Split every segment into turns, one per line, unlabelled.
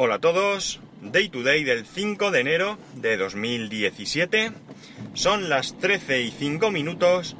Hola a todos, Day to Day del 5 de enero de 2017. Son las 13 y 5 minutos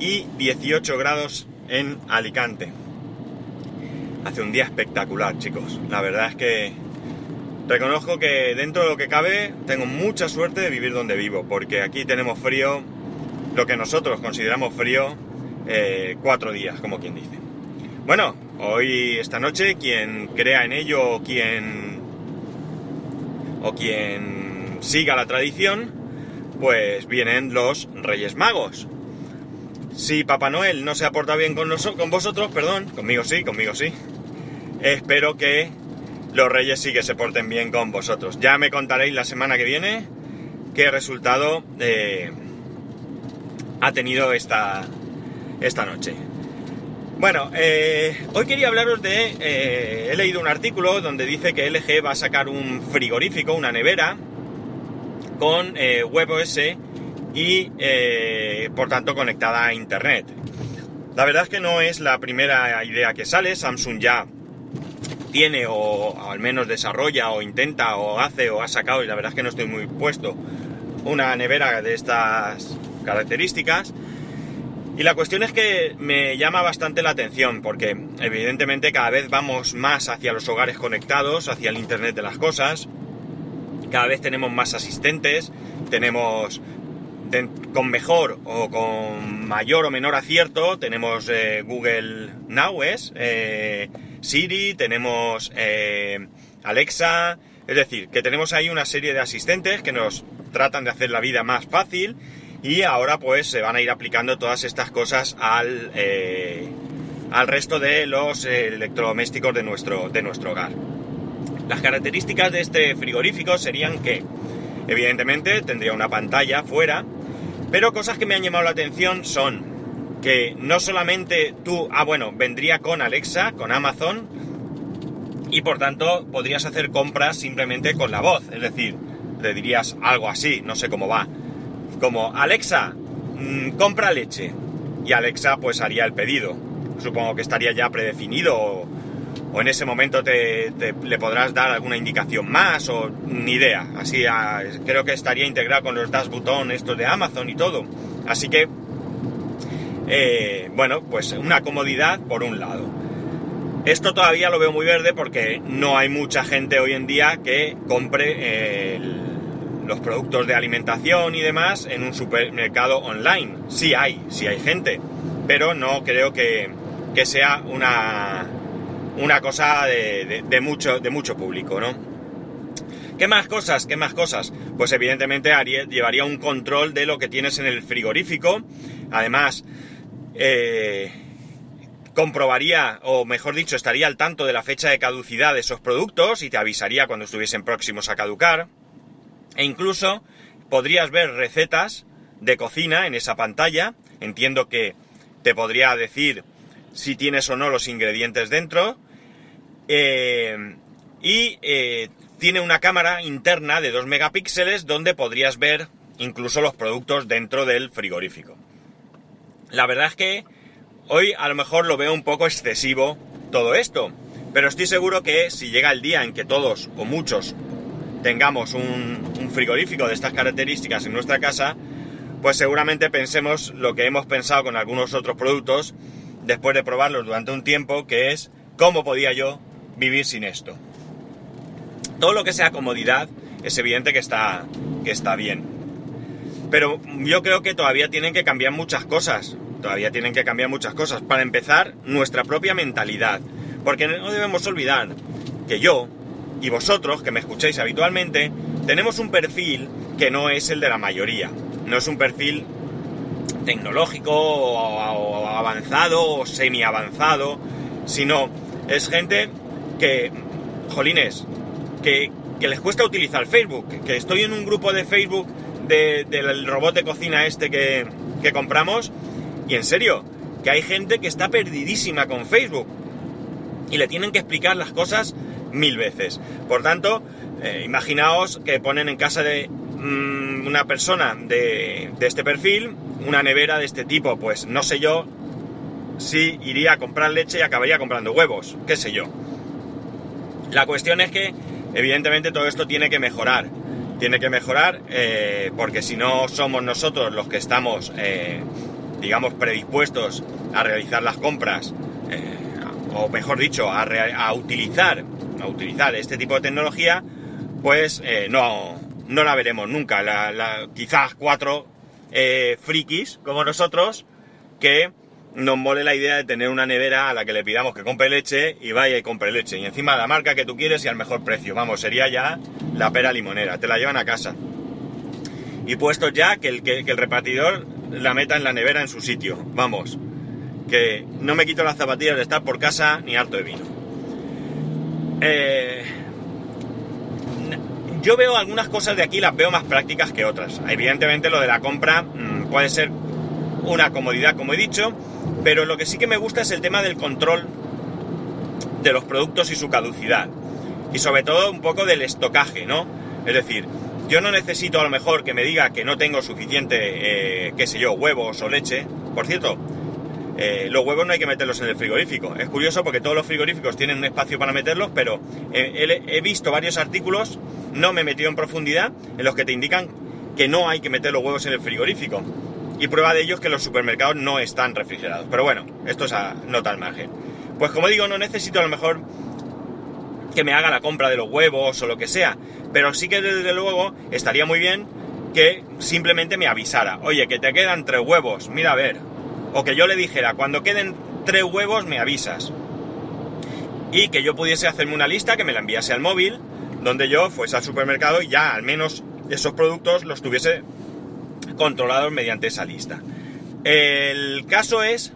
y 18 grados en Alicante. Hace un día espectacular, chicos. La verdad es que reconozco que dentro de lo que cabe tengo mucha suerte de vivir donde vivo, porque aquí tenemos frío, lo que nosotros consideramos frío, eh, cuatro días, como quien dice. Bueno, hoy, esta noche, quien crea en ello quien, o quien siga la tradición, pues vienen los Reyes Magos. Si Papá Noel no se ha portado bien con, vosotros, perdón, conmigo sí, conmigo sí, espero que los Reyes sí que se porten bien con vosotros. Ya me contaréis la semana que viene qué resultado eh, ha tenido esta, esta noche. Bueno, eh, hoy quería hablaros de... Eh, he leído un artículo donde dice que LG va a sacar un frigorífico, una nevera, con eh, WebOS y por tanto conectada a Internet. La verdad es que no es la primera idea que sale, Samsung ya tiene o, al menos desarrolla o intenta o hace o ha sacado, y la verdad es que no estoy muy puesto, una nevera de estas características. Y la cuestión es que me llama bastante la atención, porque evidentemente cada vez vamos más hacia los hogares conectados, hacia el Internet de las Cosas, cada vez tenemos más asistentes, tenemos con mejor o con mayor o menor acierto, tenemos eh, Google Now, eh, Siri, tenemos eh, Alexa, es decir, que tenemos ahí una serie de asistentes que nos tratan de hacer la vida más fácil y ahora pues se van a ir aplicando todas estas cosas al, eh, al resto de los electrodomésticos de nuestro, de nuestro hogar. Las características de este frigorífico serían que, evidentemente, tendría una pantalla fuera, pero cosas que me han llamado la atención son que no solamente tú, ah bueno, vendría con Alexa, con Amazon, y por tanto podrías hacer compras simplemente con la voz, es decir, le dirías algo así, no sé cómo va, como Alexa, mm, compra leche. Y Alexa pues haría el pedido. Supongo que estaría ya predefinido o, en ese momento te, le podrás dar alguna indicación más o ni idea. Así ah, creo que estaría integrado con los dash button estos de Amazon y todo. Así que, eh, bueno, pues una comodidad por un lado. Esto todavía lo veo muy verde porque no hay mucha gente hoy en día que compre el los productos de alimentación y demás en un supermercado online. Sí hay, sí hay gente, pero no creo que, sea una, una cosa de, mucho, de mucho público, ¿no? ¿Qué más cosas? ¿Qué más cosas? Pues evidentemente llevaría un control de lo que tienes en el frigorífico. Además, eh, comprobaría, o mejor dicho, estaría al tanto de la fecha de caducidad de esos productos y te avisaría cuando estuviesen próximos a caducar. E incluso podrías ver recetas de cocina en esa pantalla. Entiendo que te podría decir si tienes o no los ingredientes dentro. Eh, y eh, tiene una cámara interna de 2 megapíxeles donde podrías ver incluso los productos dentro del frigorífico. La verdad es que hoy a lo mejor lo veo un poco excesivo todo esto, pero estoy seguro que si llega el día en que todos o muchos tengamos un, frigorífico de estas características en nuestra casa, pues seguramente pensemos lo que hemos pensado con algunos otros productos después de probarlos durante un tiempo, que es cómo podía yo vivir sin esto. Todo lo que sea comodidad es evidente que está, que está bien. Pero yo creo que todavía tienen que cambiar muchas cosas. Todavía tienen que cambiar muchas cosas. Para empezar, nuestra propia mentalidad. Porque no debemos olvidar que yo, y vosotros, que me escucháis habitualmente, tenemos un perfil que no es el de la mayoría. No es un perfil tecnológico o, avanzado o semi avanzado, sino es gente que, jolines, que, les cuesta utilizar Facebook. Que estoy en un grupo de Facebook del robot de cocina este que, que compramos y en serio, que hay gente que está perdidísima con Facebook y le tienen que explicar las cosas mil veces. Por tanto, eh, imaginaos que ponen en casa de mm, una persona de, este perfil una nevera de este tipo, pues no sé yo si iría a comprar leche y acabaría comprando huevos, qué sé yo. La cuestión es que Evidentemente todo esto tiene que mejorar. Tiene que mejorar eh, porque si no somos nosotros los que estamos, eh, digamos, predispuestos a realizar las compras, o mejor dicho, a, utilizar, a utilizar este tipo de tecnología, pues no, no la veremos nunca. quizás cuatro frikis como nosotros que nos mole la idea de tener una nevera a la que le pidamos que compre leche y vaya y compre leche. Y encima la marca que tú quieres y al mejor precio. Vamos, sería ya la pera limonera. Te la llevan a casa. Y puesto ya que el, que, el repartidor la meta en la nevera en su sitio. Vamos. Que no me quito las zapatillas de estar por casa ni harto de vino. Eh, yo veo algunas cosas de aquí, las veo más prácticas que otras. Evidentemente lo de la compra mm, puede ser una comodidad, como he dicho, pero lo que sí que me gusta es el tema del control de los productos y su caducidad. Y sobre todo un poco del estocaje, ¿no? Es decir, yo no necesito a lo mejor que me diga que no tengo suficiente, eh, qué sé yo, huevos o leche. Por cierto, eh, los huevos no hay que meterlos en el frigorífico. Es curioso porque todos los frigoríficos tienen un espacio para meterlos, pero eh, he, visto varios artículos, no me he metido en profundidad, en los que te indican que no hay que meter los huevos en el frigorífico. Y prueba de ello es que los supermercados no están refrigerados. Pero bueno, esto es a nota al margen. Pues como digo, no necesito a lo mejor que me haga la compra de los huevos o lo que sea. Pero sí que desde luego estaría muy bien que simplemente me avisara. Oye, que te quedan tres huevos, mira a ver. O que yo le dijera, cuando queden tres huevos me avisas. Y que yo pudiese hacerme una lista, que me la enviase al móvil, donde yo fuese al supermercado y ya al menos esos productos los tuviese controlados mediante esa lista. El caso es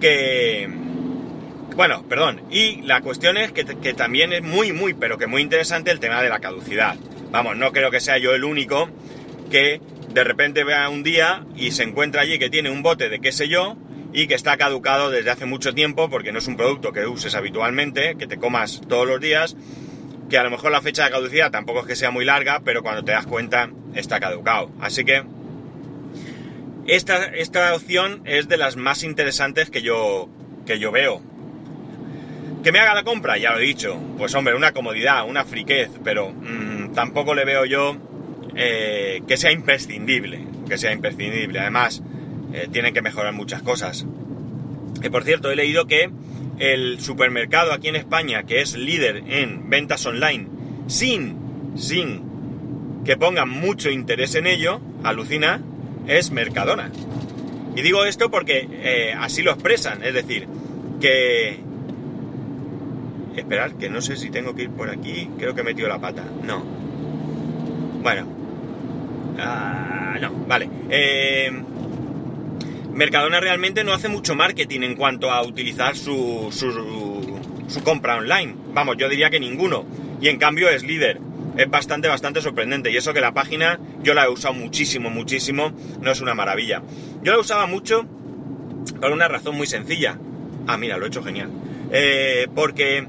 que... Bueno, perdón, y la cuestión es que, también es muy, muy, pero que muy interesante el tema de la caducidad. Vamos, no creo que sea yo el único que de repente vea un día y se encuentra allí que tiene un bote de qué sé yo y que está caducado desde hace mucho tiempo porque no es un producto que uses habitualmente, que te comas todos los días, que a lo mejor la fecha de caducidad tampoco es que sea muy larga, pero cuando te das cuenta está caducado. Así que esta, esta opción es de las más interesantes que yo, que yo veo. Que me haga la compra, ya lo he dicho. Pues hombre, una comodidad, una friquez, pero mm, tampoco le veo yo eh, que sea imprescindible. Que sea imprescindible. Además, eh, tienen que mejorar muchas cosas. Y por cierto, he leído que el supermercado aquí en España, que es líder en ventas online, sin, sin que pongan mucho interés en ello, alucina, es Mercadona. Y digo esto porque eh, así lo expresan, es decir, que... Esperar, que no sé si tengo que ir por aquí, creo que he metido la pata. No. Bueno. Ah, no, vale. Eh, Mercadona realmente no hace mucho marketing en cuanto a utilizar su, su, compra online. Vamos, yo diría que ninguno. Y en cambio es líder es bastante, bastante sorprendente. Y eso que la página yo la he usado muchísimo, muchísimo, no es una maravilla. Yo la usaba mucho por una razón muy sencilla. Ah, mira, lo he hecho genial. Eh, porque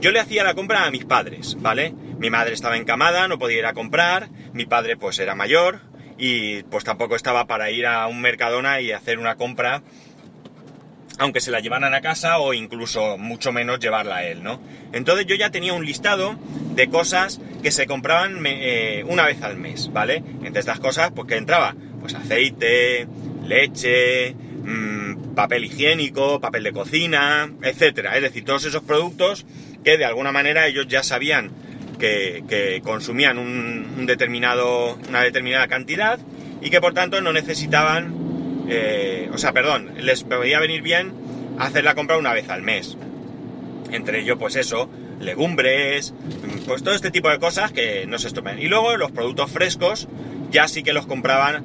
yo le hacía la compra a mis padres, ¿vale? Mi madre estaba encamada, no podía ir a comprar, mi padre pues era mayor y pues tampoco estaba para ir a un Mercadona y hacer una compra aunque se la llevaran a casa o incluso mucho menos llevarla a él, ¿no? Entonces yo ya tenía un listado de cosas que se compraban eh, una vez al mes, ¿vale? Entre estas cosas, pues que entraba, pues aceite, leche, mm, papel higiénico, papel de cocina, etcétera. Es decir, todos esos productos que de alguna manera ellos ya sabían que, consumían un, determinado, una determinada cantidad y que por tanto no necesitaban eh, o sea, perdón, les podía venir bien hacer la compra una vez al mes. Entre ellos, pues eso, legumbres, pues todo este tipo de cosas que no se estropean. Y luego los productos frescos ya sí que los compraban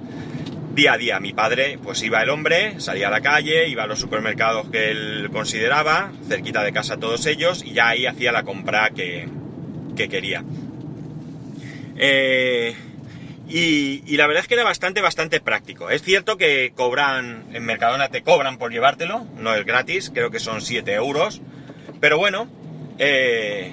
día a día. Mi padre, pues iba el hombre, salía a la calle, iba a los supermercados que él consideraba, cerquita de casa todos ellos, y ya ahí hacía la compra que, que quería. Eh, y, la verdad es que era bastante, bastante práctico. Es cierto que cobran, en Mercadona te cobran por llevártelo, no es gratis, creo que son 7 euros. Pero bueno, eh,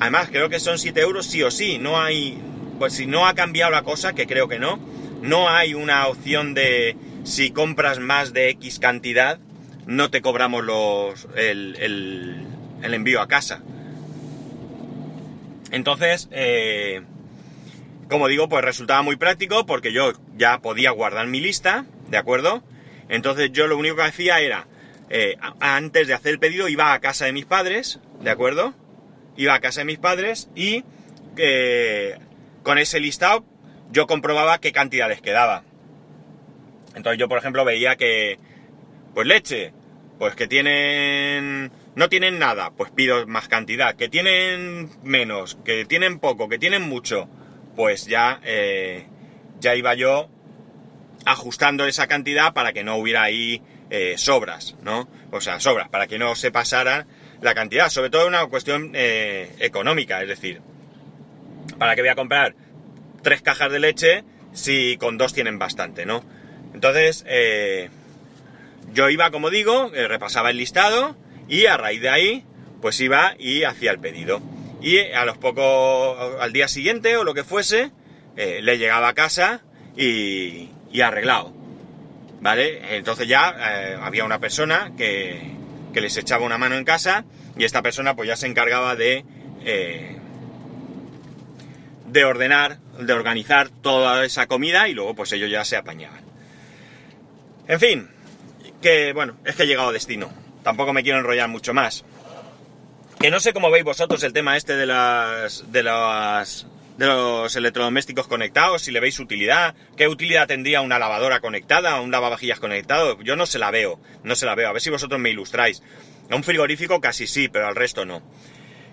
además creo que son 7 euros sí o sí, no hay, pues si no ha cambiado la cosa, que creo que no, no hay una opción de si compras más de X cantidad, no te cobramos los, el, el envío a casa. Entonces, eh, como digo, pues resultaba muy práctico porque yo ya podía guardar mi lista, ¿de acuerdo? Entonces yo lo único que hacía era, eh, antes de hacer el pedido, iba a casa de mis padres, ¿de acuerdo? Iba a casa de mis padres y eh, con ese listado yo comprobaba qué cantidad les quedaba. Entonces yo, por ejemplo, veía que, pues leche, pues que tienen, no tienen nada, pues pido más cantidad. Que tienen menos, que tienen poco, que tienen mucho, pues ya, eh, ya iba yo ajustando esa cantidad para que no hubiera ahí eh, sobras, ¿no? O sea, sobras, para que no se pasara la cantidad. Sobre todo una cuestión eh, económica, es decir, ¿para qué voy a comprar tres cajas de leche si con dos tienen bastante, ¿no? Entonces, yo iba, como digo, repasaba el listado y a raíz de ahí, pues iba y hacía el pedido. Y a los pocos, al día siguiente o lo que fuese, eh, le llegaba a casa y, y arreglado. ¿Vale? Entonces ya había una persona que, que, les echaba una mano en casa y esta persona pues ya se encargaba de, de ordenar, de organizar toda esa comida y luego pues ellos ya se apañaban. En fin, que bueno, es que he llegado a destino. Tampoco me quiero enrollar mucho más. Que no sé cómo veis vosotros el tema este de las. de los electrodomésticos conectados, si le veis utilidad, qué utilidad tendría una lavadora conectada, un lavavajillas conectado. Yo no se la veo, no se la veo. A ver si vosotros me ilustráis. A un frigorífico casi sí, pero al resto no.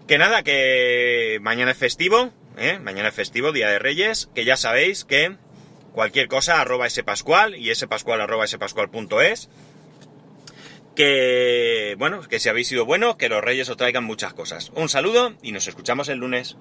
Que nada, que mañana es festivo, ¿eh? mañana es festivo, Día de Reyes, que ya sabéis que cualquier cosa, arroba pascual y pascual arroba spascual.es. Que, bueno, que si habéis sido bueno, que los reyes os traigan muchas cosas. Un saludo y nos escuchamos el lunes.